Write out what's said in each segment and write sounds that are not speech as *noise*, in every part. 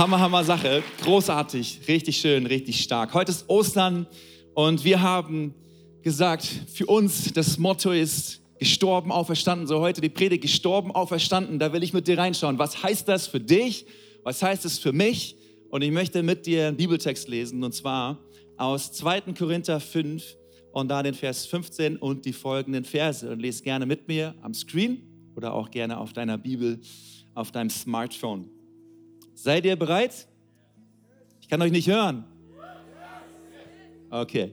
Hammer, Hammer Sache. Großartig, richtig schön, richtig stark. Heute ist Ostern und wir haben gesagt, für uns das Motto ist gestorben, auferstanden. So heute die Predigt gestorben, auferstanden. Da will ich mit dir reinschauen. Was heißt das für dich? Was heißt es für mich? Und ich möchte mit dir einen Bibeltext lesen und zwar aus 2. Korinther 5 und da den Vers 15 und die folgenden Verse. Und lese gerne mit mir am Screen oder auch gerne auf deiner Bibel, auf deinem Smartphone. Seid ihr bereit? Ich kann euch nicht hören. Okay.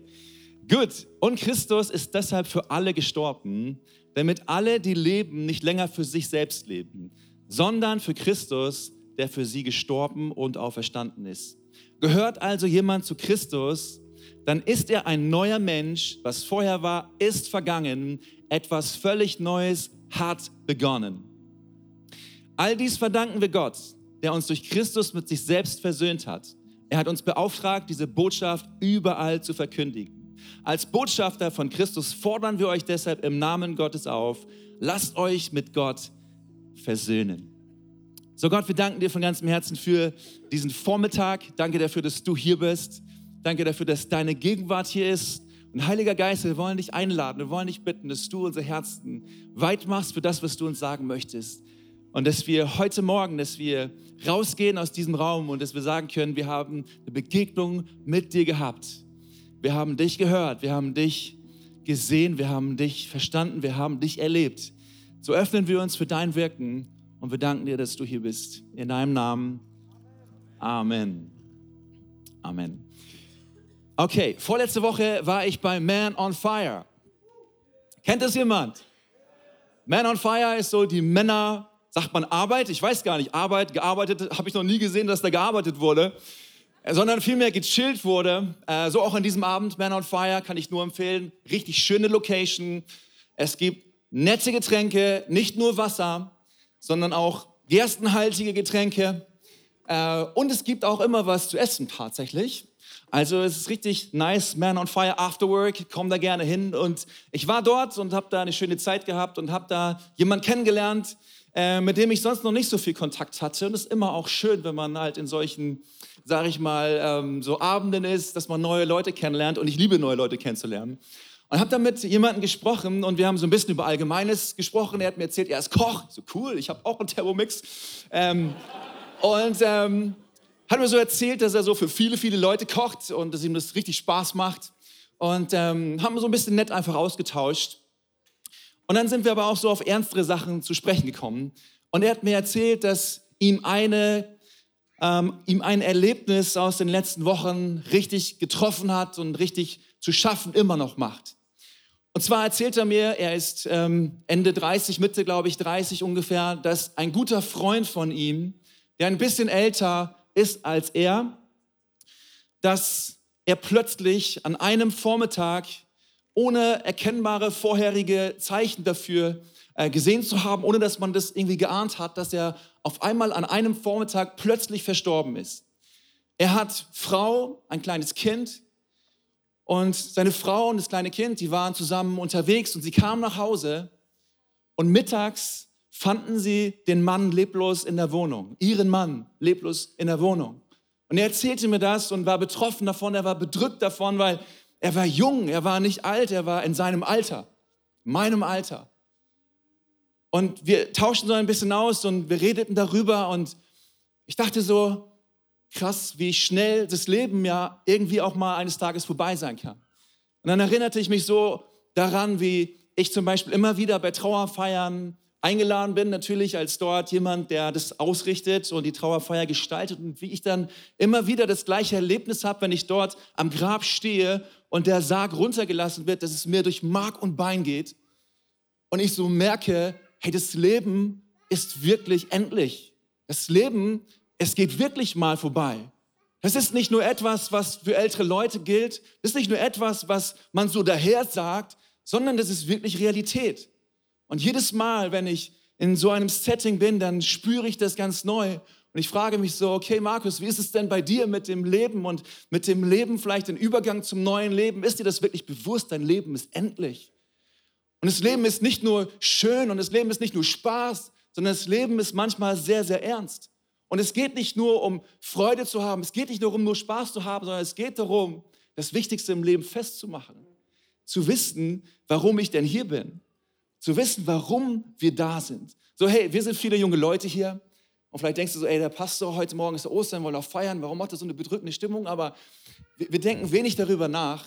Gut. Und Christus ist deshalb für alle gestorben, damit alle, die leben, nicht länger für sich selbst leben, sondern für Christus, der für sie gestorben und auferstanden ist. Gehört also jemand zu Christus, dann ist er ein neuer Mensch. Was vorher war, ist vergangen. Etwas völlig Neues hat begonnen. All dies verdanken wir Gott, der uns durch Christus mit sich selbst versöhnt hat. Er hat uns beauftragt, diese Botschaft überall zu verkündigen. Als Botschafter von Christus fordern wir euch deshalb im Namen Gottes auf, lasst euch mit Gott versöhnen. So Gott, wir danken dir von ganzem Herzen für diesen Vormittag. Danke dafür, dass du hier bist. Danke dafür, dass deine Gegenwart hier ist. Und Heiliger Geist, wir wollen dich einladen, wir wollen dich bitten, dass du unser Herzen weit machst für das, was du uns sagen möchtest. Und dass wir heute Morgen, dass wir rausgehen aus diesem Raum und dass wir sagen können, wir haben eine Begegnung mit dir gehabt. Wir haben dich gehört, wir haben dich gesehen, wir haben dich verstanden, wir haben dich erlebt. So öffnen wir uns für dein Wirken und wir danken dir, dass du hier bist. In deinem Namen. Amen. Amen. Okay, vorletzte Woche war ich bei Man on Fire. Kennt das jemand? Man on Fire ist so die Männer Sagt man Arbeit? Ich weiß gar nicht. Arbeit, gearbeitet, habe ich noch nie gesehen, dass da gearbeitet wurde, äh, sondern vielmehr gechillt wurde. Äh, so auch an diesem Abend, Man on Fire, kann ich nur empfehlen. Richtig schöne Location. Es gibt nette Getränke, nicht nur Wasser, sondern auch gerstenhaltige Getränke. Äh, und es gibt auch immer was zu essen tatsächlich. Also es ist richtig nice, Man on Fire After Work, komm da gerne hin. Und ich war dort und habe da eine schöne Zeit gehabt und habe da jemanden kennengelernt, äh, mit dem ich sonst noch nicht so viel Kontakt hatte. Und es ist immer auch schön, wenn man halt in solchen, sage ich mal, ähm, so Abenden ist, dass man neue Leute kennenlernt. Und ich liebe neue Leute kennenzulernen. Und habe dann mit jemandem gesprochen und wir haben so ein bisschen über Allgemeines gesprochen. Er hat mir erzählt, er ist Koch. So cool, ich habe auch einen Thermomix. Ähm, und ähm, hat mir so erzählt, dass er so für viele, viele Leute kocht und dass ihm das richtig Spaß macht. Und ähm, haben so ein bisschen nett einfach ausgetauscht. Und dann sind wir aber auch so auf ernstere Sachen zu sprechen gekommen. Und er hat mir erzählt, dass ihm eine ähm, ihm ein Erlebnis aus den letzten Wochen richtig getroffen hat und richtig zu schaffen immer noch macht. Und zwar erzählt er mir, er ist ähm, Ende 30, Mitte, glaube ich, 30 ungefähr, dass ein guter Freund von ihm, der ein bisschen älter ist als er, dass er plötzlich an einem Vormittag ohne erkennbare vorherige Zeichen dafür äh, gesehen zu haben, ohne dass man das irgendwie geahnt hat, dass er auf einmal an einem Vormittag plötzlich verstorben ist. Er hat Frau, ein kleines Kind und seine Frau und das kleine Kind, die waren zusammen unterwegs und sie kamen nach Hause und mittags fanden sie den Mann leblos in der Wohnung, ihren Mann leblos in der Wohnung. Und er erzählte mir das und war betroffen davon, er war bedrückt davon, weil er war jung, er war nicht alt, er war in seinem Alter, meinem Alter. Und wir tauschten so ein bisschen aus und wir redeten darüber und ich dachte so, krass, wie schnell das Leben ja irgendwie auch mal eines Tages vorbei sein kann. Und dann erinnerte ich mich so daran, wie ich zum Beispiel immer wieder bei Trauerfeiern eingeladen bin, natürlich als dort jemand, der das ausrichtet und die Trauerfeier gestaltet und wie ich dann immer wieder das gleiche Erlebnis habe, wenn ich dort am Grab stehe und der Sarg runtergelassen wird, dass es mir durch Mark und Bein geht und ich so merke, hey, das Leben ist wirklich endlich. Das Leben, es geht wirklich mal vorbei. Das ist nicht nur etwas, was für ältere Leute gilt. Das ist nicht nur etwas, was man so daher sagt, sondern das ist wirklich Realität. Und jedes Mal, wenn ich in so einem Setting bin, dann spüre ich das ganz neu. Und ich frage mich so, okay, Markus, wie ist es denn bei dir mit dem Leben und mit dem Leben vielleicht den Übergang zum neuen Leben? Ist dir das wirklich bewusst? Dein Leben ist endlich. Und das Leben ist nicht nur schön und das Leben ist nicht nur Spaß, sondern das Leben ist manchmal sehr, sehr ernst. Und es geht nicht nur um Freude zu haben, es geht nicht nur um nur Spaß zu haben, sondern es geht darum, das Wichtigste im Leben festzumachen. Zu wissen, warum ich denn hier bin. Zu wissen, warum wir da sind. So, hey, wir sind viele junge Leute hier. Und vielleicht denkst du so, ey, der Pastor, heute Morgen ist Ostern, wollen auch feiern. Warum macht er so eine bedrückende Stimmung? Aber wir, wir denken wenig darüber nach,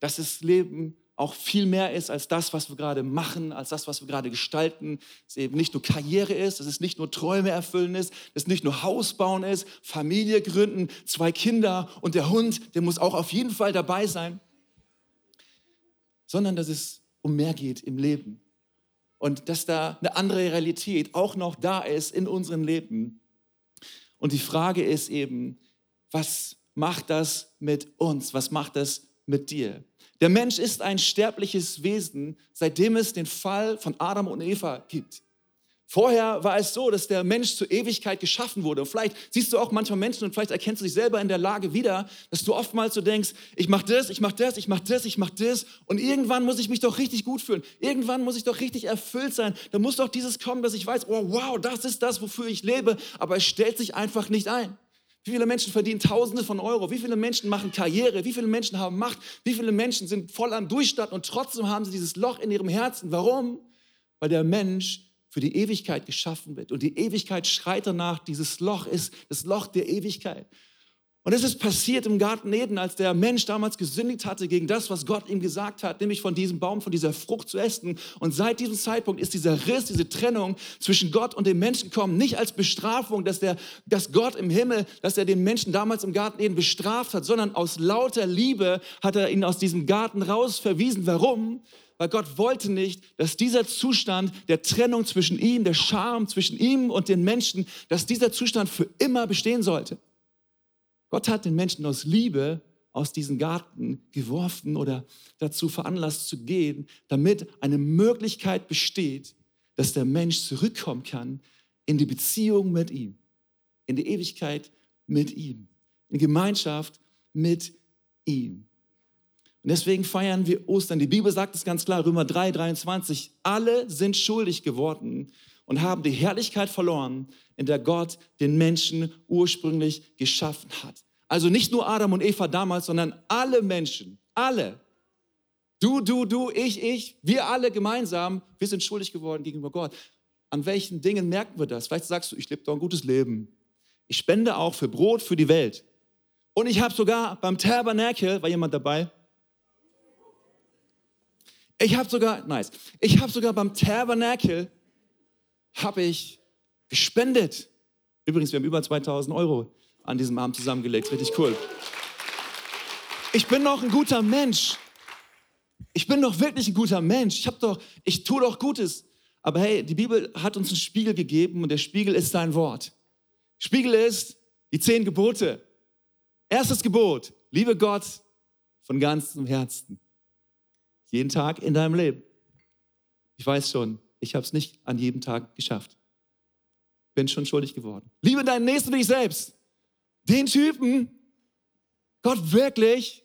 dass das Leben auch viel mehr ist als das, was wir gerade machen, als das, was wir gerade gestalten. Dass es eben nicht nur Karriere ist, dass es nicht nur Träume erfüllen ist, dass es nicht nur Haus bauen ist, Familie gründen, zwei Kinder und der Hund, der muss auch auf jeden Fall dabei sein, sondern dass es um mehr geht im Leben. Und dass da eine andere Realität auch noch da ist in unserem Leben. Und die Frage ist eben, was macht das mit uns? Was macht das mit dir? Der Mensch ist ein sterbliches Wesen, seitdem es den Fall von Adam und Eva gibt. Vorher war es so, dass der Mensch zur Ewigkeit geschaffen wurde. Und vielleicht siehst du auch manchmal Menschen und vielleicht erkennst du dich selber in der Lage wieder, dass du oftmals so denkst, ich mach das, ich mach das, ich mach das, ich mach das und irgendwann muss ich mich doch richtig gut fühlen. Irgendwann muss ich doch richtig erfüllt sein. Da muss doch dieses kommen, dass ich weiß, oh wow, das ist das, wofür ich lebe, aber es stellt sich einfach nicht ein. Wie viele Menschen verdienen Tausende von Euro? Wie viele Menschen machen Karriere? Wie viele Menschen haben Macht? Wie viele Menschen sind voll am Durchstarten und trotzdem haben sie dieses Loch in ihrem Herzen? Warum? Weil der Mensch für die Ewigkeit geschaffen wird. Und die Ewigkeit schreit danach, dieses Loch ist das Loch der Ewigkeit. Und es ist passiert im Garten Eden, als der Mensch damals gesündigt hatte gegen das, was Gott ihm gesagt hat, nämlich von diesem Baum, von dieser Frucht zu essen. Und seit diesem Zeitpunkt ist dieser Riss, diese Trennung zwischen Gott und dem Menschen kommen, nicht als Bestrafung, dass, der, dass Gott im Himmel, dass er den Menschen damals im Garten Eden bestraft hat, sondern aus lauter Liebe hat er ihn aus diesem Garten raus verwiesen. Warum? Weil Gott wollte nicht, dass dieser Zustand der Trennung zwischen ihm, der Scham zwischen ihm und den Menschen, dass dieser Zustand für immer bestehen sollte. Gott hat den Menschen aus Liebe aus diesem Garten geworfen oder dazu veranlasst zu gehen, damit eine Möglichkeit besteht, dass der Mensch zurückkommen kann in die Beziehung mit ihm, in die Ewigkeit mit ihm, in Gemeinschaft mit ihm. Und deswegen feiern wir Ostern. Die Bibel sagt es ganz klar, Römer 3, 23, alle sind schuldig geworden und haben die Herrlichkeit verloren, in der Gott den Menschen ursprünglich geschaffen hat. Also nicht nur Adam und Eva damals, sondern alle Menschen, alle. Du, du, du, ich, ich, wir alle gemeinsam, wir sind schuldig geworden gegenüber Gott. An welchen Dingen merken wir das? Vielleicht sagst du, ich lebe doch ein gutes Leben. Ich spende auch für Brot für die Welt. Und ich habe sogar beim Tabernakel, war jemand dabei? Ich habe sogar, nice, ich habe sogar beim Tabernakel, habe ich gespendet. Übrigens, wir haben über 2000 Euro an diesem Abend zusammengelegt. Richtig cool. Ich bin doch ein guter Mensch. Ich bin doch wirklich ein guter Mensch. Ich habe doch, ich tue doch Gutes. Aber hey, die Bibel hat uns einen Spiegel gegeben und der Spiegel ist sein Wort. Spiegel ist die zehn Gebote. Erstes Gebot, liebe Gott von ganzem Herzen. Jeden Tag in deinem Leben. Ich weiß schon, ich habe es nicht an jedem Tag geschafft. Bin schon schuldig geworden. Liebe deinen Nächsten wie dich selbst. Den Typen, Gott wirklich,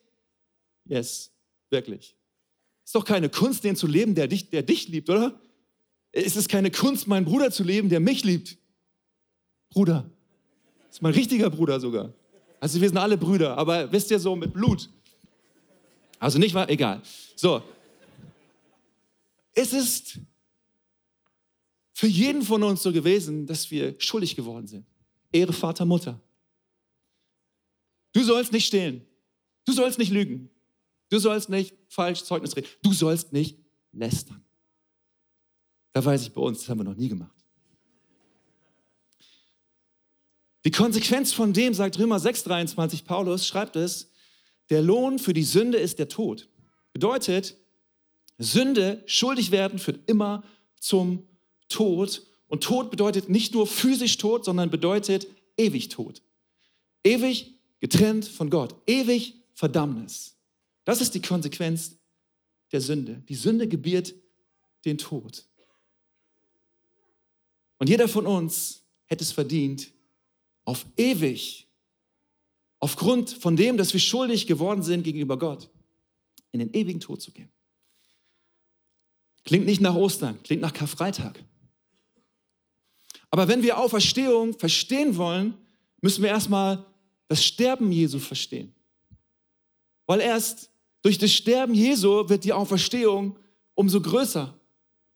yes, wirklich. Ist doch keine Kunst, den zu leben, der dich, der dich liebt, oder? Es ist keine Kunst, meinen Bruder zu leben, der mich liebt. Bruder. Ist mein richtiger Bruder sogar. Also wir sind alle Brüder, aber wisst ihr so mit Blut. Also nicht mal, egal. So. Es ist für jeden von uns so gewesen, dass wir schuldig geworden sind. Ehre Vater, Mutter. Du sollst nicht stehlen. Du sollst nicht lügen. Du sollst nicht falsch Zeugnis reden. Du sollst nicht lästern. Da weiß ich bei uns, das haben wir noch nie gemacht. Die Konsequenz von dem, sagt Römer 6,23, Paulus schreibt es, der Lohn für die Sünde ist der Tod. Bedeutet, Sünde, schuldig werden, führt immer zum Tod. Und Tod bedeutet nicht nur physisch Tod, sondern bedeutet ewig Tod. Ewig getrennt von Gott, ewig Verdammnis. Das ist die Konsequenz der Sünde. Die Sünde gebiert den Tod. Und jeder von uns hätte es verdient, auf ewig, aufgrund von dem, dass wir schuldig geworden sind gegenüber Gott, in den ewigen Tod zu gehen. Klingt nicht nach Ostern, klingt nach Karfreitag. Aber wenn wir Auferstehung verstehen wollen, müssen wir erstmal das Sterben Jesu verstehen. Weil erst durch das Sterben Jesu wird die Auferstehung umso größer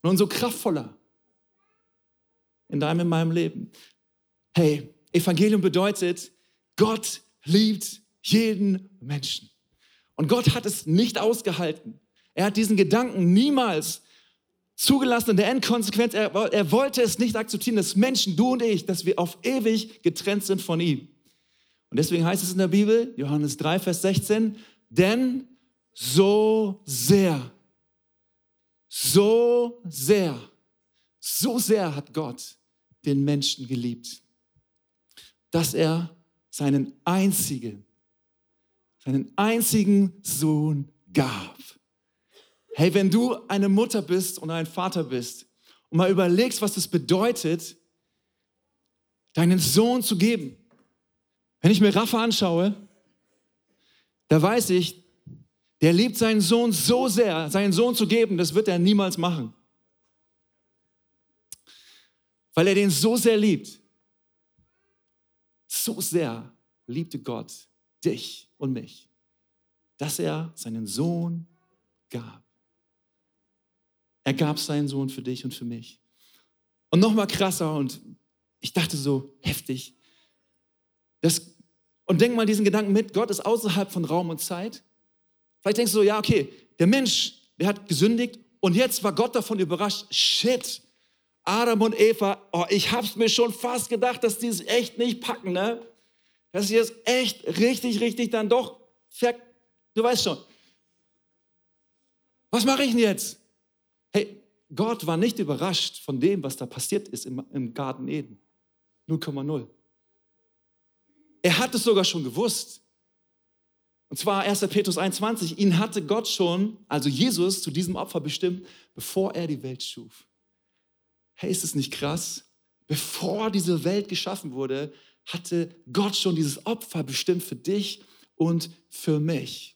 und umso kraftvoller in deinem, in meinem Leben. Hey, Evangelium bedeutet, Gott liebt jeden Menschen. Und Gott hat es nicht ausgehalten. Er hat diesen Gedanken niemals zugelassen in der Endkonsequenz. Er, er wollte es nicht akzeptieren, dass Menschen, du und ich, dass wir auf ewig getrennt sind von ihm. Und deswegen heißt es in der Bibel, Johannes 3, Vers 16, denn so sehr, so sehr, so sehr hat Gott den Menschen geliebt, dass er seinen einzigen, seinen einzigen Sohn gab. Hey, wenn du eine Mutter bist und ein Vater bist und mal überlegst, was es bedeutet, deinen Sohn zu geben. Wenn ich mir Rafa anschaue, da weiß ich, der liebt seinen Sohn so sehr, seinen Sohn zu geben, das wird er niemals machen. Weil er den so sehr liebt. So sehr liebte Gott dich und mich, dass er seinen Sohn gab. Er gab seinen Sohn für dich und für mich. Und noch mal krasser und ich dachte so heftig. Das, und denk mal diesen Gedanken mit, Gott ist außerhalb von Raum und Zeit. Vielleicht denkst du so, ja, okay, der Mensch, der hat gesündigt und jetzt war Gott davon überrascht. Shit, Adam und Eva, oh, ich hab's mir schon fast gedacht, dass die es echt nicht packen, ne? Dass sie es echt richtig, richtig dann doch, du weißt schon. Was mache ich denn jetzt? Hey, Gott war nicht überrascht von dem, was da passiert ist im, im Garten Eden. 0,0. Er hat es sogar schon gewusst. Und zwar 1. Petrus 21, ihn hatte Gott schon, also Jesus, zu diesem Opfer bestimmt, bevor er die Welt schuf. Hey, ist es nicht krass? Bevor diese Welt geschaffen wurde, hatte Gott schon dieses Opfer bestimmt für dich und für mich.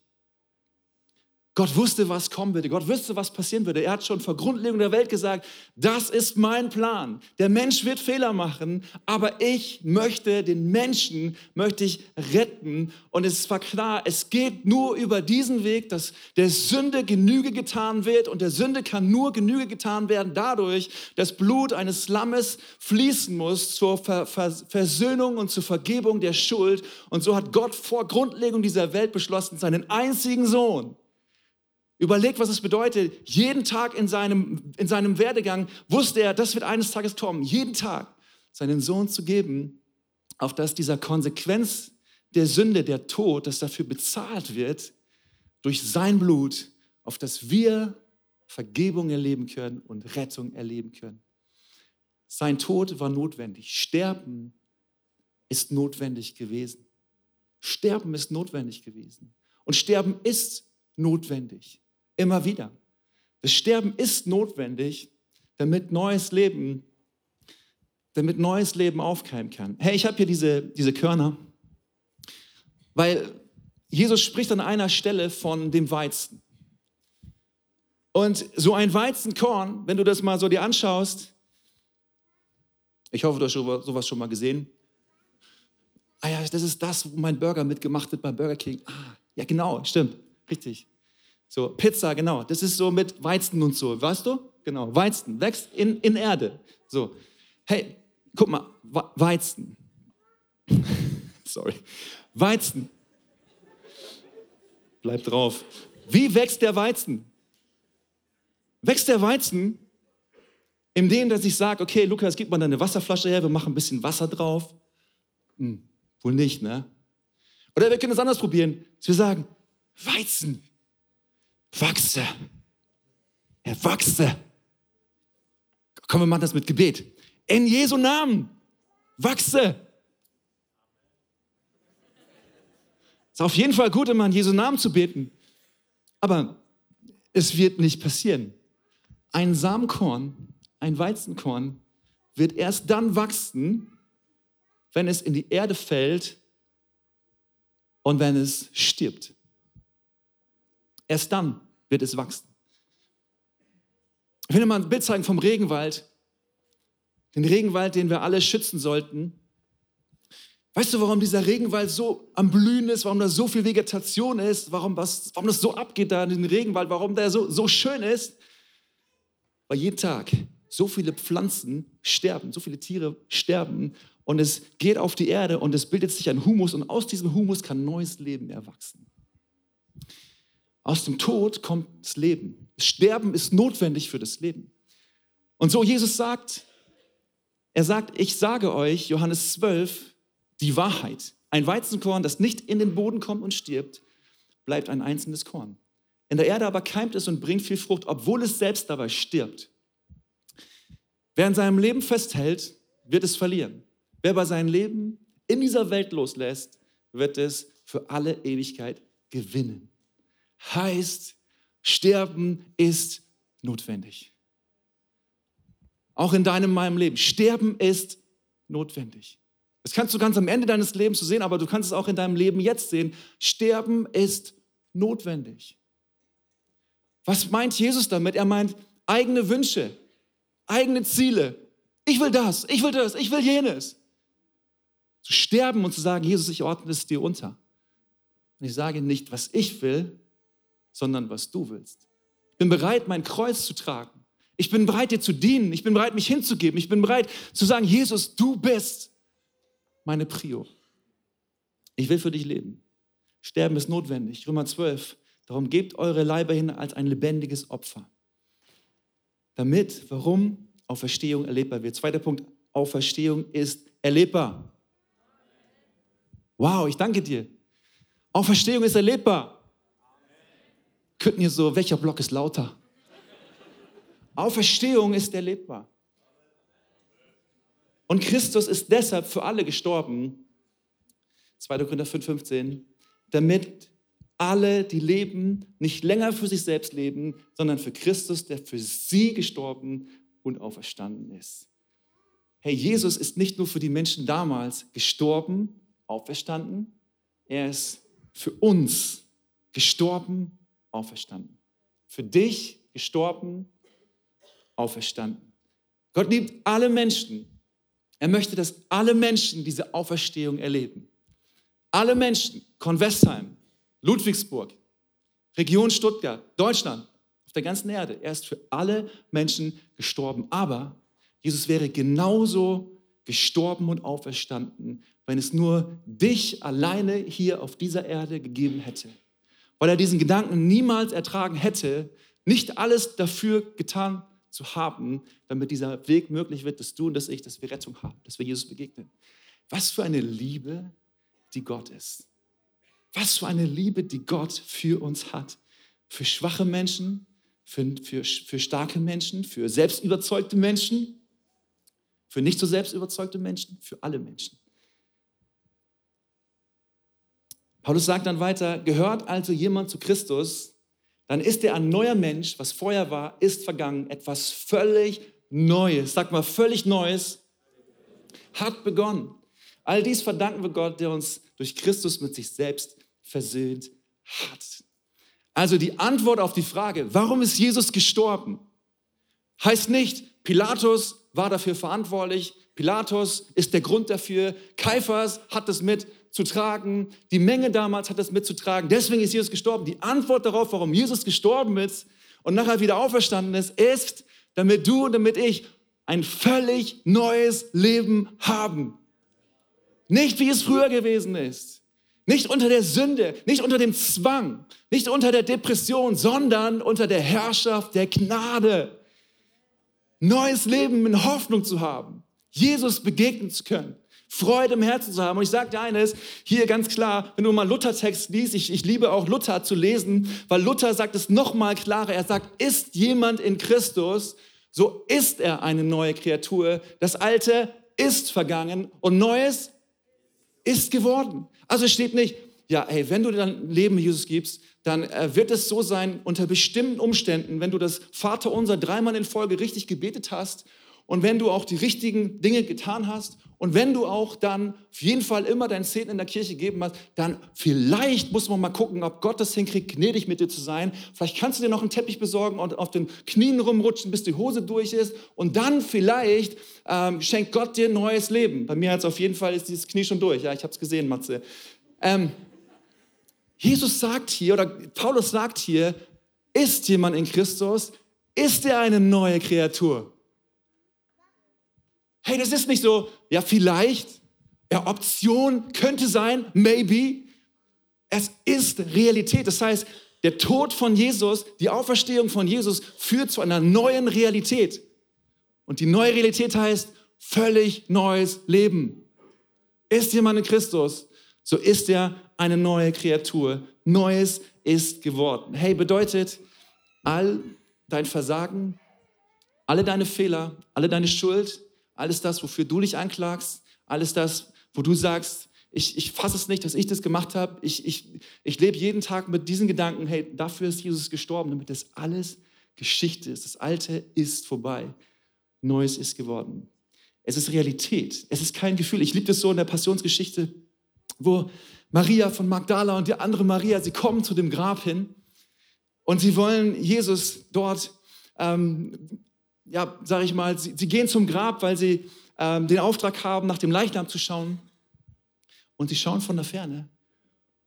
Gott wusste, was kommen würde. Gott wusste, was passieren würde. Er hat schon vor Grundlegung der Welt gesagt, das ist mein Plan. Der Mensch wird Fehler machen, aber ich möchte den Menschen, möchte ich retten. Und es war klar, es geht nur über diesen Weg, dass der Sünde Genüge getan wird. Und der Sünde kann nur Genüge getan werden dadurch, dass Blut eines Lammes fließen muss zur Ver Ver Versöhnung und zur Vergebung der Schuld. Und so hat Gott vor Grundlegung dieser Welt beschlossen, seinen einzigen Sohn, Überlegt, was es bedeutet. Jeden Tag in seinem, in seinem Werdegang wusste er, das wird eines Tages kommen. Jeden Tag seinen Sohn zu geben, auf dass dieser Konsequenz der Sünde, der Tod, dass dafür bezahlt wird durch sein Blut, auf dass wir Vergebung erleben können und Rettung erleben können. Sein Tod war notwendig. Sterben ist notwendig gewesen. Sterben ist notwendig gewesen. Und Sterben ist notwendig. Immer wieder. Das Sterben ist notwendig, damit neues Leben, damit neues Leben aufkeimen kann. Hey, ich habe hier diese, diese Körner, weil Jesus spricht an einer Stelle von dem Weizen. Und so ein Weizenkorn, wenn du das mal so dir anschaust, ich hoffe, du hast sowas schon mal gesehen. Ah ja, das ist das, wo mein Burger mitgemacht wird bei Burger King. Ah, ja, genau, stimmt, richtig. So, Pizza, genau. Das ist so mit Weizen und so. Weißt du? Genau. Weizen wächst in, in Erde. So. Hey, guck mal. Weizen. *laughs* Sorry. Weizen. Bleib drauf. Wie wächst der Weizen? Wächst der Weizen, indem dass ich sage, okay, Lukas, gib mal deine Wasserflasche her, wir machen ein bisschen Wasser drauf. Hm, wohl nicht, ne? Oder wir können es anders probieren. Dass wir sagen, Weizen, wachse. Er wachse. Komm, wir machen das mit Gebet. In Jesu Namen, wachse. Ist auf jeden Fall gut, immer in Jesu Namen zu beten. Aber es wird nicht passieren. Ein Samenkorn, ein Weizenkorn wird erst dann wachsen, wenn es in die Erde fällt und wenn es stirbt. Erst dann wird es wachsen. Ich will dir mal ein Bild zeigen vom Regenwald. den Regenwald, den wir alle schützen sollten. Weißt du, warum dieser Regenwald so am Blühen ist, warum da so viel Vegetation ist, warum, was, warum das so abgeht da in den Regenwald, warum der so, so schön ist? Weil jeden Tag so viele Pflanzen sterben, so viele Tiere sterben und es geht auf die Erde und es bildet sich ein Humus und aus diesem Humus kann neues Leben erwachsen. Aus dem Tod kommt das Leben. Das Sterben ist notwendig für das Leben. Und so Jesus sagt, er sagt, ich sage euch, Johannes 12, die Wahrheit. Ein Weizenkorn, das nicht in den Boden kommt und stirbt, bleibt ein einzelnes Korn. In der Erde aber keimt es und bringt viel Frucht, obwohl es selbst dabei stirbt. Wer in seinem Leben festhält, wird es verlieren. Wer bei seinem Leben in dieser Welt loslässt, wird es für alle Ewigkeit gewinnen. Heißt, Sterben ist notwendig. Auch in deinem, meinem Leben. Sterben ist notwendig. Das kannst du ganz am Ende deines Lebens sehen, aber du kannst es auch in deinem Leben jetzt sehen. Sterben ist notwendig. Was meint Jesus damit? Er meint eigene Wünsche, eigene Ziele. Ich will das, ich will das, ich will jenes. Zu sterben und zu sagen, Jesus, ich ordne es dir unter. Und ich sage nicht, was ich will, sondern was du willst. Ich bin bereit, mein Kreuz zu tragen. Ich bin bereit, dir zu dienen. Ich bin bereit, mich hinzugeben. Ich bin bereit zu sagen, Jesus, du bist meine Prio. Ich will für dich leben. Sterben ist notwendig. Römer 12. Darum gebt eure Leiber hin als ein lebendiges Opfer. Damit, warum? Auferstehung erlebbar wird. Zweiter Punkt, Auferstehung ist erlebbar. Wow, ich danke dir. Auferstehung ist erlebbar. Könnten ihr so, welcher Block ist lauter? Auferstehung ist erlebbar. Und Christus ist deshalb für alle gestorben, 2. Korinther 5,15, damit alle, die leben, nicht länger für sich selbst leben, sondern für Christus, der für sie gestorben und auferstanden ist. Hey, Jesus ist nicht nur für die Menschen damals gestorben, auferstanden, er ist für uns gestorben, auferstanden. Für dich gestorben, auferstanden. Gott liebt alle Menschen. Er möchte, dass alle Menschen diese Auferstehung erleben. Alle Menschen, Convestheim, Ludwigsburg, Region Stuttgart, Deutschland, auf der ganzen Erde. Er ist für alle Menschen gestorben. Aber Jesus wäre genauso gestorben und auferstanden, wenn es nur dich alleine hier auf dieser Erde gegeben hätte. Weil er diesen Gedanken niemals ertragen hätte, nicht alles dafür getan zu haben, damit dieser Weg möglich wird, dass du und dass ich, dass wir Rettung haben, dass wir Jesus begegnen. Was für eine Liebe, die Gott ist. Was für eine Liebe, die Gott für uns hat. Für schwache Menschen, für, für, für starke Menschen, für selbstüberzeugte Menschen, für nicht so selbstüberzeugte Menschen, für alle Menschen. Paulus sagt dann weiter, gehört also jemand zu Christus, dann ist er ein neuer Mensch, was vorher war, ist vergangen, etwas völlig Neues, sag mal völlig Neues, hat begonnen. All dies verdanken wir Gott, der uns durch Christus mit sich selbst versöhnt hat. Also die Antwort auf die Frage, warum ist Jesus gestorben, heißt nicht, Pilatus war dafür verantwortlich, Pilatus ist der Grund dafür, Kaiphas hat es mit zu tragen. Die Menge damals hat das mitzutragen. Deswegen ist Jesus gestorben. Die Antwort darauf, warum Jesus gestorben ist und nachher wieder auferstanden ist, ist, damit du und damit ich ein völlig neues Leben haben. Nicht wie es früher gewesen ist. Nicht unter der Sünde, nicht unter dem Zwang, nicht unter der Depression, sondern unter der Herrschaft der Gnade. Neues Leben in Hoffnung zu haben, Jesus begegnen zu können. Freude im Herzen zu haben. Und ich sage dir eines, hier ganz klar, wenn du mal Luther-Text liest, ich, ich liebe auch Luther zu lesen, weil Luther sagt es noch mal klarer. Er sagt, ist jemand in Christus, so ist er eine neue Kreatur. Das Alte ist vergangen und Neues ist geworden. Also steht nicht, ja, hey, wenn du dein Leben Jesus gibst, dann äh, wird es so sein, unter bestimmten Umständen, wenn du das Vaterunser dreimal in Folge richtig gebetet hast und wenn du auch die richtigen Dinge getan hast und wenn du auch dann auf jeden Fall immer deinen Zehnten in der Kirche gegeben hast, dann vielleicht muss man mal gucken, ob Gott das hinkriegt, gnädig mit dir zu sein. Vielleicht kannst du dir noch einen Teppich besorgen und auf den Knien rumrutschen, bis die Hose durch ist. Und dann vielleicht ähm, schenkt Gott dir ein neues Leben. Bei mir hat es auf jeden Fall ist dieses Knie schon durch. Ja, ich habe es gesehen, Matze. Ähm, Jesus sagt hier, oder Paulus sagt hier, ist jemand in Christus, ist er eine neue Kreatur. Hey, das ist nicht so, ja, vielleicht, ja, Option könnte sein, maybe. Es ist Realität. Das heißt, der Tod von Jesus, die Auferstehung von Jesus führt zu einer neuen Realität. Und die neue Realität heißt völlig neues Leben. Ist jemand in Christus, so ist er eine neue Kreatur. Neues ist geworden. Hey, bedeutet, all dein Versagen, alle deine Fehler, alle deine Schuld, alles das, wofür du dich anklagst, alles das, wo du sagst, ich, ich fasse es nicht, dass ich das gemacht habe. Ich, ich, ich lebe jeden Tag mit diesen Gedanken, hey, dafür ist Jesus gestorben, damit das alles Geschichte ist. Das Alte ist vorbei. Neues ist geworden. Es ist Realität. Es ist kein Gefühl. Ich liebe das so in der Passionsgeschichte, wo Maria von Magdala und die andere Maria, sie kommen zu dem Grab hin und sie wollen Jesus dort ähm, ja, sage ich mal, sie, sie, gehen zum Grab, weil sie ähm, den Auftrag haben, nach dem Leichnam zu schauen. Und sie schauen von der Ferne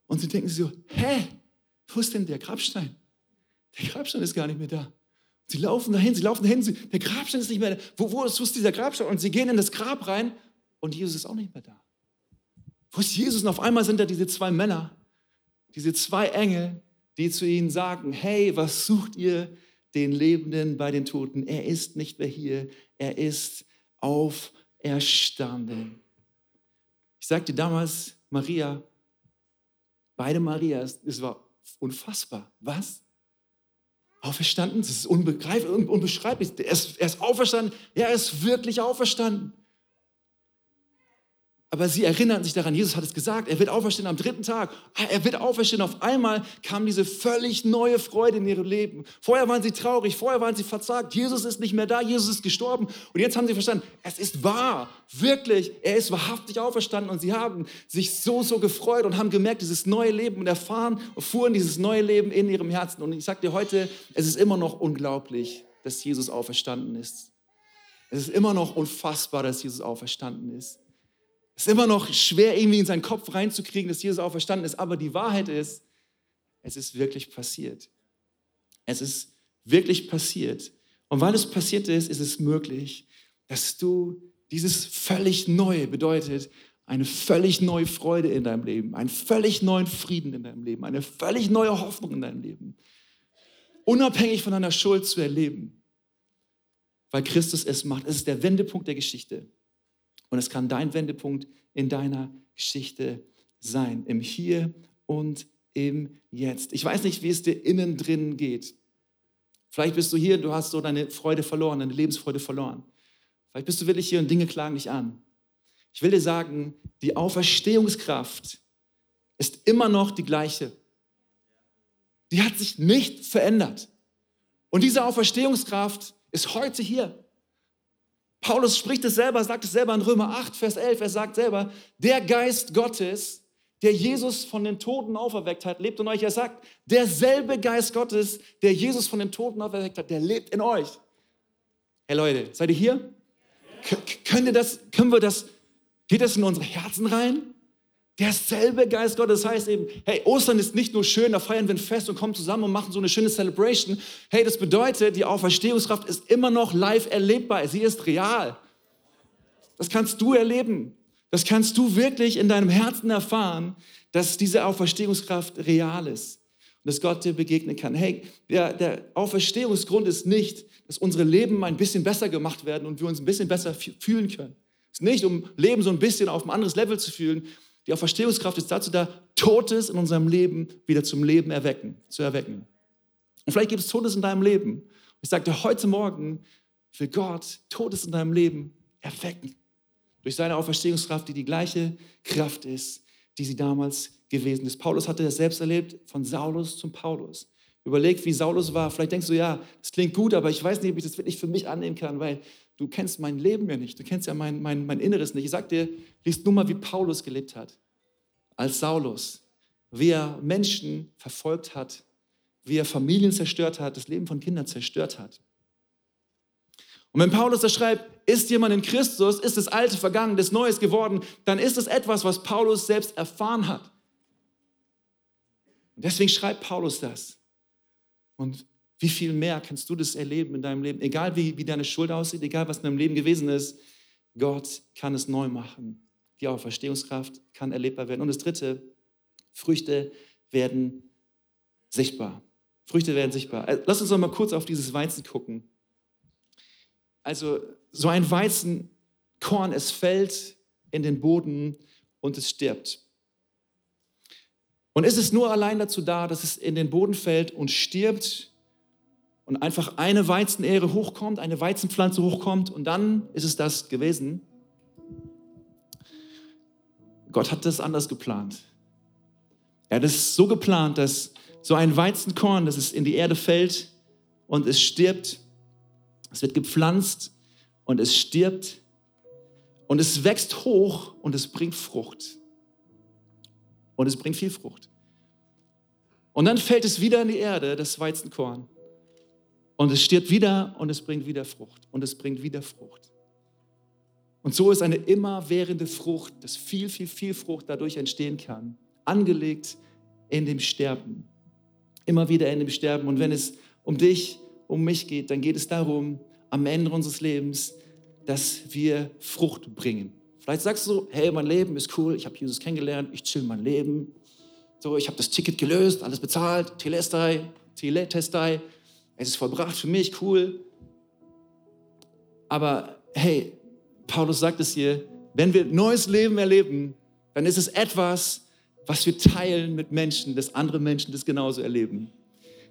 und sie denken so, hä, wo ist denn der Grabstein? Der Grabstein ist gar nicht mehr da. Sie laufen dahin, sie laufen dahin, sie, der Grabstein ist nicht mehr da. Wo, wo, ist, wo ist dieser Grabstein? Und sie gehen in das Grab rein und Jesus ist auch nicht mehr da. Wo ist Jesus? Und auf einmal sind da diese zwei Männer, diese zwei Engel, die zu ihnen sagen, hey, was sucht ihr den Lebenden bei den Toten. Er ist nicht mehr hier, er ist auferstanden. Ich sagte damals, Maria, beide Marias, es war unfassbar. Was? Auferstanden? Das ist unbegreiflich, unbeschreiblich. Er ist, er ist auferstanden. Er ist wirklich auferstanden. Aber sie erinnern sich daran, Jesus hat es gesagt, er wird auferstehen am dritten Tag. Ah, er wird auferstehen. Auf einmal kam diese völlig neue Freude in ihr Leben. Vorher waren sie traurig, vorher waren sie verzagt. Jesus ist nicht mehr da, Jesus ist gestorben. Und jetzt haben sie verstanden, es ist wahr, wirklich, er ist wahrhaftig auferstanden. Und sie haben sich so, so gefreut und haben gemerkt, dieses neue Leben und erfahren, erfuhren dieses neue Leben in ihrem Herzen. Und ich sage dir heute, es ist immer noch unglaublich, dass Jesus auferstanden ist. Es ist immer noch unfassbar, dass Jesus auferstanden ist. Es ist immer noch schwer, irgendwie in seinen Kopf reinzukriegen, dass Jesus auferstanden ist. Aber die Wahrheit ist, es ist wirklich passiert. Es ist wirklich passiert. Und weil es passiert ist, ist es möglich, dass du dieses völlig Neue bedeutet, eine völlig neue Freude in deinem Leben, einen völlig neuen Frieden in deinem Leben, eine völlig neue Hoffnung in deinem Leben, unabhängig von deiner Schuld zu erleben, weil Christus es macht. Es ist der Wendepunkt der Geschichte. Und es kann dein Wendepunkt in deiner Geschichte sein, im Hier und im Jetzt. Ich weiß nicht, wie es dir innen drin geht. Vielleicht bist du hier, du hast so deine Freude verloren, deine Lebensfreude verloren. Vielleicht bist du wirklich hier und Dinge klagen dich an. Ich will dir sagen, die Auferstehungskraft ist immer noch die gleiche. Die hat sich nicht verändert. Und diese Auferstehungskraft ist heute hier. Paulus spricht es selber, sagt es selber in Römer 8, Vers 11. Er sagt selber, der Geist Gottes, der Jesus von den Toten auferweckt hat, lebt in euch. Er sagt, derselbe Geist Gottes, der Jesus von den Toten auferweckt hat, der lebt in euch. Hey Leute, seid ihr hier? Ja. Können, das, können wir das, geht das in unsere Herzen rein? Derselbe Geist Gottes. Heißt eben, hey, Ostern ist nicht nur schön, da feiern wir ein Fest und kommen zusammen und machen so eine schöne Celebration. Hey, das bedeutet, die Auferstehungskraft ist immer noch live erlebbar. Sie ist real. Das kannst du erleben. Das kannst du wirklich in deinem Herzen erfahren, dass diese Auferstehungskraft real ist und dass Gott dir begegnen kann. Hey, der, der Auferstehungsgrund ist nicht, dass unsere Leben ein bisschen besser gemacht werden und wir uns ein bisschen besser fühlen können. Es ist nicht, um Leben so ein bisschen auf ein anderes Level zu fühlen, die Auferstehungskraft ist dazu da, Totes in unserem Leben wieder zum Leben erwecken, zu erwecken. Und vielleicht gibt es Todes in deinem Leben. Ich sagte, heute Morgen will Gott Todes in deinem Leben erwecken. Durch seine Auferstehungskraft, die die gleiche Kraft ist, die sie damals gewesen ist. Paulus hatte das selbst erlebt, von Saulus zum Paulus. Überleg, wie Saulus war. Vielleicht denkst du, ja, das klingt gut, aber ich weiß nicht, ob ich das wirklich für mich annehmen kann, weil du kennst mein Leben ja nicht, du kennst ja mein, mein, mein Inneres nicht. Ich sag dir, liest nur mal, wie Paulus gelebt hat, als Saulus, wie er Menschen verfolgt hat, wie er Familien zerstört hat, das Leben von Kindern zerstört hat. Und wenn Paulus das schreibt, ist jemand in Christus, ist das Alte vergangen, das Neue geworden, dann ist es etwas, was Paulus selbst erfahren hat. Und deswegen schreibt Paulus das. Und wie viel mehr kannst du das erleben in deinem Leben? Egal wie, wie deine Schuld aussieht, egal was in deinem Leben gewesen ist, Gott kann es neu machen. Die Auferstehungskraft kann erlebbar werden. Und das Dritte, Früchte werden sichtbar. Früchte werden sichtbar. Äh, lass uns noch mal kurz auf dieses Weizen gucken. Also so ein Weizenkorn, es fällt in den Boden und es stirbt. Und ist es nur allein dazu da, dass es in den Boden fällt und stirbt und einfach eine Weizenähre hochkommt, eine Weizenpflanze hochkommt und dann ist es das gewesen? Gott hat das anders geplant. Er hat es so geplant, dass so ein Weizenkorn, dass es in die Erde fällt und es stirbt, es wird gepflanzt und es stirbt und es wächst hoch und es bringt Frucht. Und es bringt viel Frucht. Und dann fällt es wieder in die Erde, das Weizenkorn. Und es stirbt wieder und es bringt wieder Frucht. Und es bringt wieder Frucht. Und so ist eine immerwährende Frucht, dass viel, viel, viel Frucht dadurch entstehen kann. Angelegt in dem Sterben. Immer wieder in dem Sterben. Und wenn es um dich um mich geht, dann geht es darum, am Ende unseres Lebens, dass wir Frucht bringen. Vielleicht sagst du, hey, mein Leben ist cool, ich habe Jesus kennengelernt, ich chill mein Leben. So, ich habe das Ticket gelöst, alles bezahlt, Telestai, Teletestai, es ist vollbracht für mich, cool. Aber hey, Paulus sagt es hier, wenn wir neues Leben erleben, dann ist es etwas, was wir teilen mit Menschen, dass andere Menschen das genauso erleben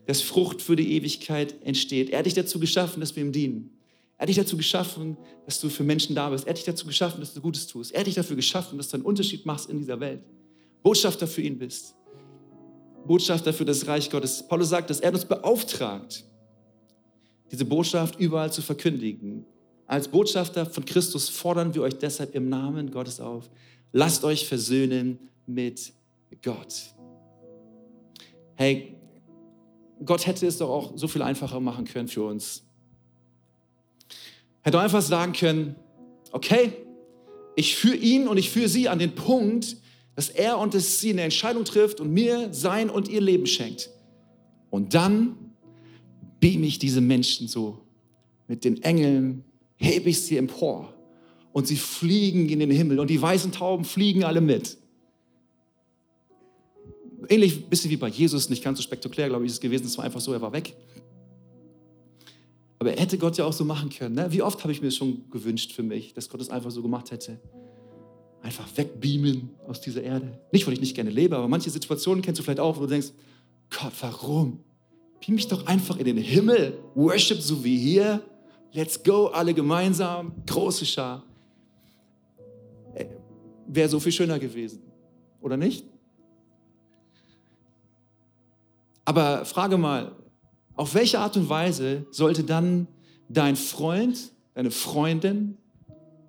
dass Frucht für die Ewigkeit entsteht. Er hat dich dazu geschaffen, dass wir ihm dienen. Er hat dich dazu geschaffen, dass du für Menschen da bist. Er hat dich dazu geschaffen, dass du Gutes tust. Er hat dich dafür geschaffen, dass du einen Unterschied machst in dieser Welt. Botschafter für ihn bist. Botschafter für das Reich Gottes. Paulus sagt, dass er uns beauftragt, diese Botschaft überall zu verkündigen. Als Botschafter von Christus fordern wir euch deshalb im Namen Gottes auf. Lasst euch versöhnen mit Gott. Hey, Gott hätte es doch auch so viel einfacher machen können für uns. Hätte einfach sagen können, okay, ich führe ihn und ich führe sie an den Punkt, dass er und dass sie eine Entscheidung trifft und mir sein und ihr Leben schenkt. Und dann beam ich diese Menschen so mit den Engeln, hebe ich sie empor und sie fliegen in den Himmel und die weißen Tauben fliegen alle mit ähnlich ein bisschen wie bei Jesus, nicht ganz so spektakulär, glaube ich, ist es gewesen. Es war einfach so, er war weg. Aber er hätte Gott ja auch so machen können. Ne? Wie oft habe ich mir schon gewünscht für mich, dass Gott es einfach so gemacht hätte. Einfach wegbeamen aus dieser Erde. Nicht, weil ich nicht gerne lebe, aber manche Situationen kennst du vielleicht auch, wo du denkst, Gott, warum? Beam mich doch einfach in den Himmel. Worship so wie hier. Let's go, alle gemeinsam. Große Schar. Äh, Wäre so viel schöner gewesen. Oder nicht? Aber frage mal, auf welche Art und Weise sollte dann dein Freund, deine Freundin,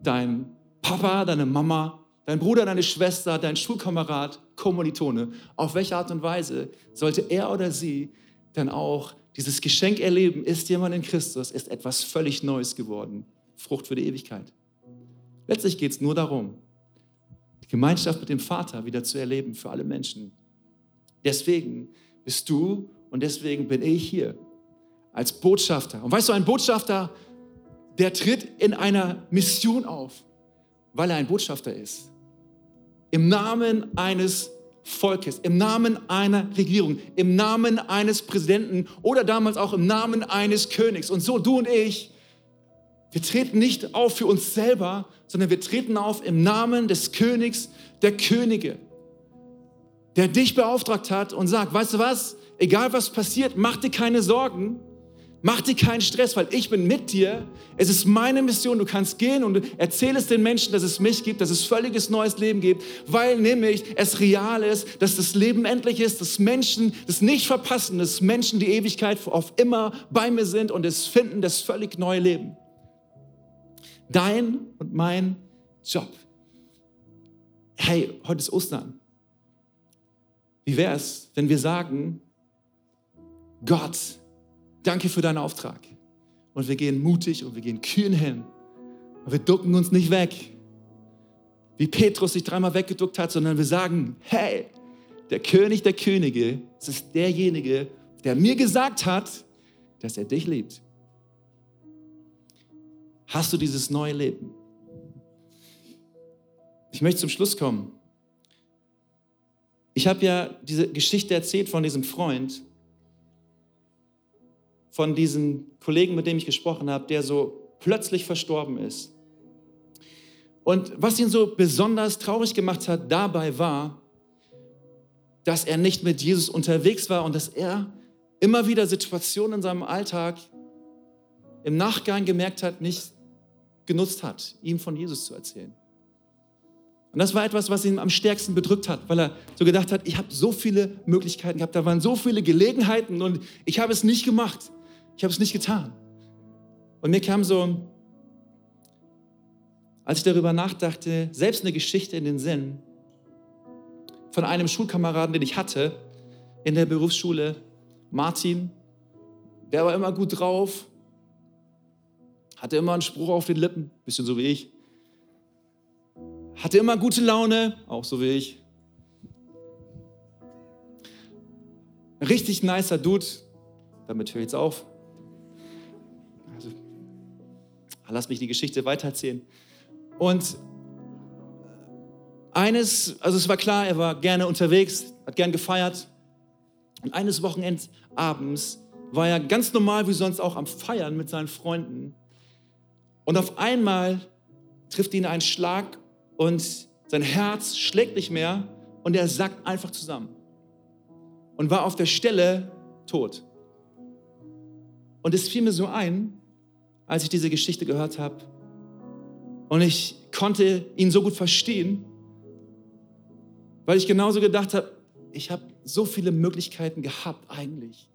dein Papa, deine Mama, dein Bruder, deine Schwester, dein Schulkamerad, Kommilitone, auf welche Art und Weise sollte er oder sie dann auch dieses Geschenk erleben, ist jemand in Christus, ist etwas völlig Neues geworden, Frucht für die Ewigkeit. Letztlich geht es nur darum, die Gemeinschaft mit dem Vater wieder zu erleben für alle Menschen. Deswegen bist du und deswegen bin ich hier als Botschafter. Und weißt du, ein Botschafter, der tritt in einer Mission auf, weil er ein Botschafter ist. Im Namen eines Volkes, im Namen einer Regierung, im Namen eines Präsidenten oder damals auch im Namen eines Königs. Und so du und ich, wir treten nicht auf für uns selber, sondern wir treten auf im Namen des Königs der Könige der dich beauftragt hat und sagt, weißt du was, egal was passiert, mach dir keine Sorgen, mach dir keinen Stress, weil ich bin mit dir. Es ist meine Mission, du kannst gehen und erzähl es den Menschen, dass es mich gibt, dass es völliges neues Leben gibt, weil nämlich es real ist, dass das Leben endlich ist, dass Menschen das nicht verpassen, dass Menschen die Ewigkeit auf immer bei mir sind und es finden das völlig neue Leben. Dein und mein Job. Hey, heute ist Ostern. Wie wäre es, wenn wir sagen, Gott, danke für deinen Auftrag. Und wir gehen mutig und wir gehen kühn hin. Und wir ducken uns nicht weg, wie Petrus sich dreimal weggeduckt hat, sondern wir sagen, hey, der König der Könige, es ist derjenige, der mir gesagt hat, dass er dich liebt. Hast du dieses neue Leben? Ich möchte zum Schluss kommen. Ich habe ja diese Geschichte erzählt von diesem Freund, von diesem Kollegen, mit dem ich gesprochen habe, der so plötzlich verstorben ist. Und was ihn so besonders traurig gemacht hat dabei war, dass er nicht mit Jesus unterwegs war und dass er immer wieder Situationen in seinem Alltag im Nachgang gemerkt hat, nicht genutzt hat, ihm von Jesus zu erzählen. Und das war etwas, was ihn am stärksten bedrückt hat, weil er so gedacht hat, ich habe so viele Möglichkeiten gehabt, da waren so viele Gelegenheiten und ich habe es nicht gemacht. Ich habe es nicht getan. Und mir kam so, als ich darüber nachdachte, selbst eine Geschichte in den Sinn von einem Schulkameraden, den ich hatte in der Berufsschule, Martin. Der war immer gut drauf, hatte immer einen Spruch auf den Lippen, bisschen so wie ich. Hatte immer gute Laune, auch so wie ich. Richtig nicer Dude, damit höre ich jetzt auf. Lass mich die Geschichte weitererzählen. Und eines, also es war klar, er war gerne unterwegs, hat gern gefeiert. Und eines Wochenendabends war er ganz normal wie sonst auch am Feiern mit seinen Freunden. Und auf einmal trifft ihn ein Schlag und sein Herz schlägt nicht mehr und er sackt einfach zusammen und war auf der Stelle tot. Und es fiel mir so ein, als ich diese Geschichte gehört habe und ich konnte ihn so gut verstehen, weil ich genauso gedacht habe, ich habe so viele Möglichkeiten gehabt eigentlich,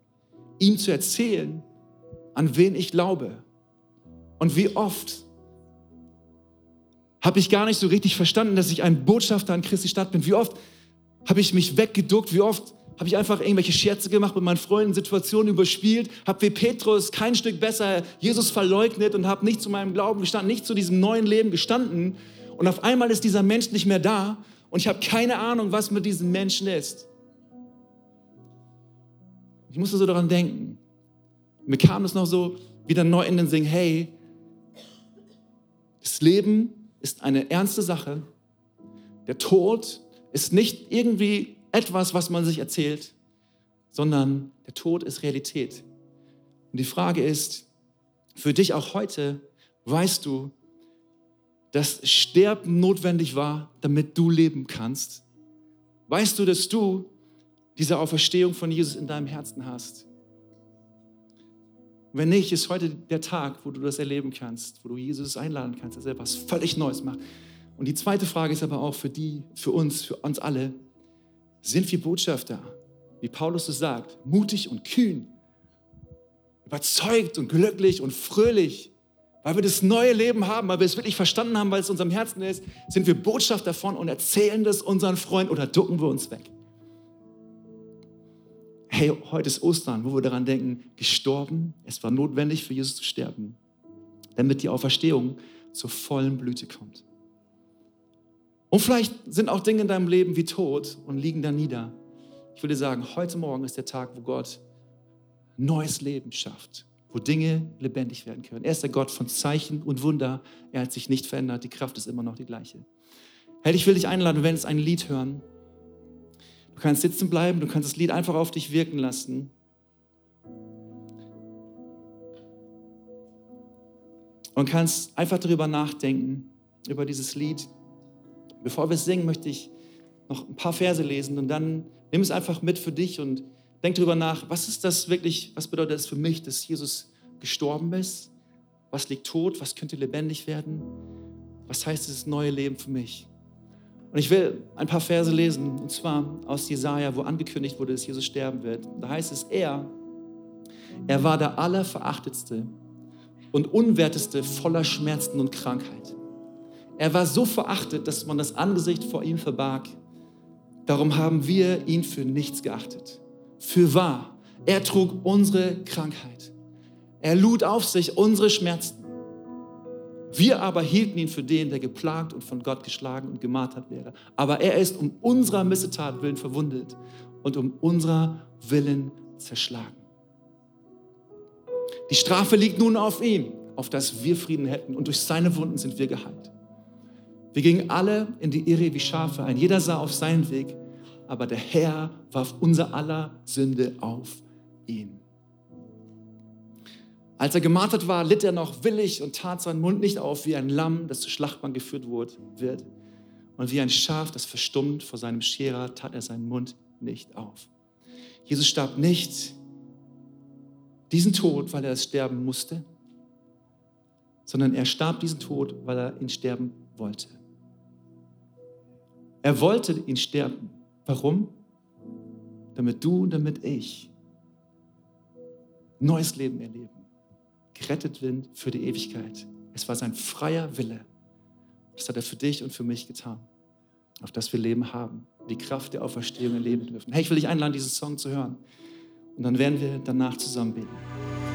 ihm zu erzählen, an wen ich glaube. Und wie oft habe ich gar nicht so richtig verstanden, dass ich ein Botschafter an Christi Stadt bin. Wie oft habe ich mich weggeduckt, wie oft habe ich einfach irgendwelche Scherze gemacht mit meinen Freunden, Situationen überspielt, habe wie Petrus kein Stück besser Jesus verleugnet und habe nicht zu meinem Glauben gestanden, nicht zu diesem neuen Leben gestanden. Und auf einmal ist dieser Mensch nicht mehr da und ich habe keine Ahnung, was mit diesem Menschen ist. Ich musste so daran denken. Mir kam es noch so wieder neu in den Sinn, hey, das Leben ist eine ernste Sache. Der Tod ist nicht irgendwie etwas, was man sich erzählt, sondern der Tod ist Realität. Und die Frage ist, für dich auch heute, weißt du, dass Sterben notwendig war, damit du leben kannst? Weißt du, dass du diese Auferstehung von Jesus in deinem Herzen hast? Wenn nicht, ist heute der Tag, wo du das erleben kannst, wo du Jesus einladen kannst, dass er etwas völlig Neues macht. Und die zweite Frage ist aber auch für die, für uns, für uns alle, sind wir Botschafter, wie Paulus es sagt, mutig und kühn, überzeugt und glücklich und fröhlich weil wir das neue Leben haben, weil wir es wirklich verstanden haben, weil es unserem Herzen ist, sind wir Botschaft davon und erzählen das unseren Freunden oder ducken wir uns weg. Hey, heute ist Ostern, wo wir daran denken, gestorben, es war notwendig für Jesus zu sterben, damit die Auferstehung zur vollen Blüte kommt. Und vielleicht sind auch Dinge in deinem Leben wie tot und liegen da nieder. Ich würde sagen, heute Morgen ist der Tag, wo Gott neues Leben schafft wo Dinge lebendig werden können. Er ist der Gott von Zeichen und Wunder. Er hat sich nicht verändert. Die Kraft ist immer noch die gleiche. Hey, ich will dich einladen, du wirst ein Lied hören. Du kannst sitzen bleiben, du kannst das Lied einfach auf dich wirken lassen. Und kannst einfach darüber nachdenken, über dieses Lied. Bevor wir es singen, möchte ich noch ein paar Verse lesen und dann nimm es einfach mit für dich und Denk darüber nach, was ist das wirklich, was bedeutet das für mich, dass Jesus gestorben ist? Was liegt tot? Was könnte lebendig werden? Was heißt dieses neue Leben für mich? Und ich will ein paar Verse lesen, und zwar aus Jesaja, wo angekündigt wurde, dass Jesus sterben wird. Da heißt es, er, er war der Allerverachtetste und Unwerteste voller Schmerzen und Krankheit. Er war so verachtet, dass man das Angesicht vor ihm verbarg. Darum haben wir ihn für nichts geachtet. Für wahr, er trug unsere Krankheit. Er lud auf sich unsere Schmerzen. Wir aber hielten ihn für den, der geplagt und von Gott geschlagen und gemartert wäre. Aber er ist um unserer Missetat willen verwundet und um unserer Willen zerschlagen. Die Strafe liegt nun auf ihm, auf dass wir Frieden hätten und durch seine Wunden sind wir geheilt. Wir gingen alle in die Irre wie Schafe, ein jeder sah auf seinen Weg, aber der Herr warf unser aller Sünde auf ihn. Als er gemartert war, litt er noch willig und tat seinen Mund nicht auf wie ein Lamm, das zur Schlachtbahn geführt wird. Und wie ein Schaf, das verstummt vor seinem Scherer, tat er seinen Mund nicht auf. Jesus starb nicht diesen Tod, weil er es sterben musste, sondern er starb diesen Tod, weil er ihn sterben wollte. Er wollte ihn sterben. Warum? Damit du und damit ich neues Leben erleben gerettet sind für die Ewigkeit. Es war sein freier Wille. Das hat er für dich und für mich getan, auf das wir Leben haben, die Kraft der Auferstehung erleben dürfen. Hey, ich will dich einladen, diesen Song zu hören. Und dann werden wir danach zusammen beten.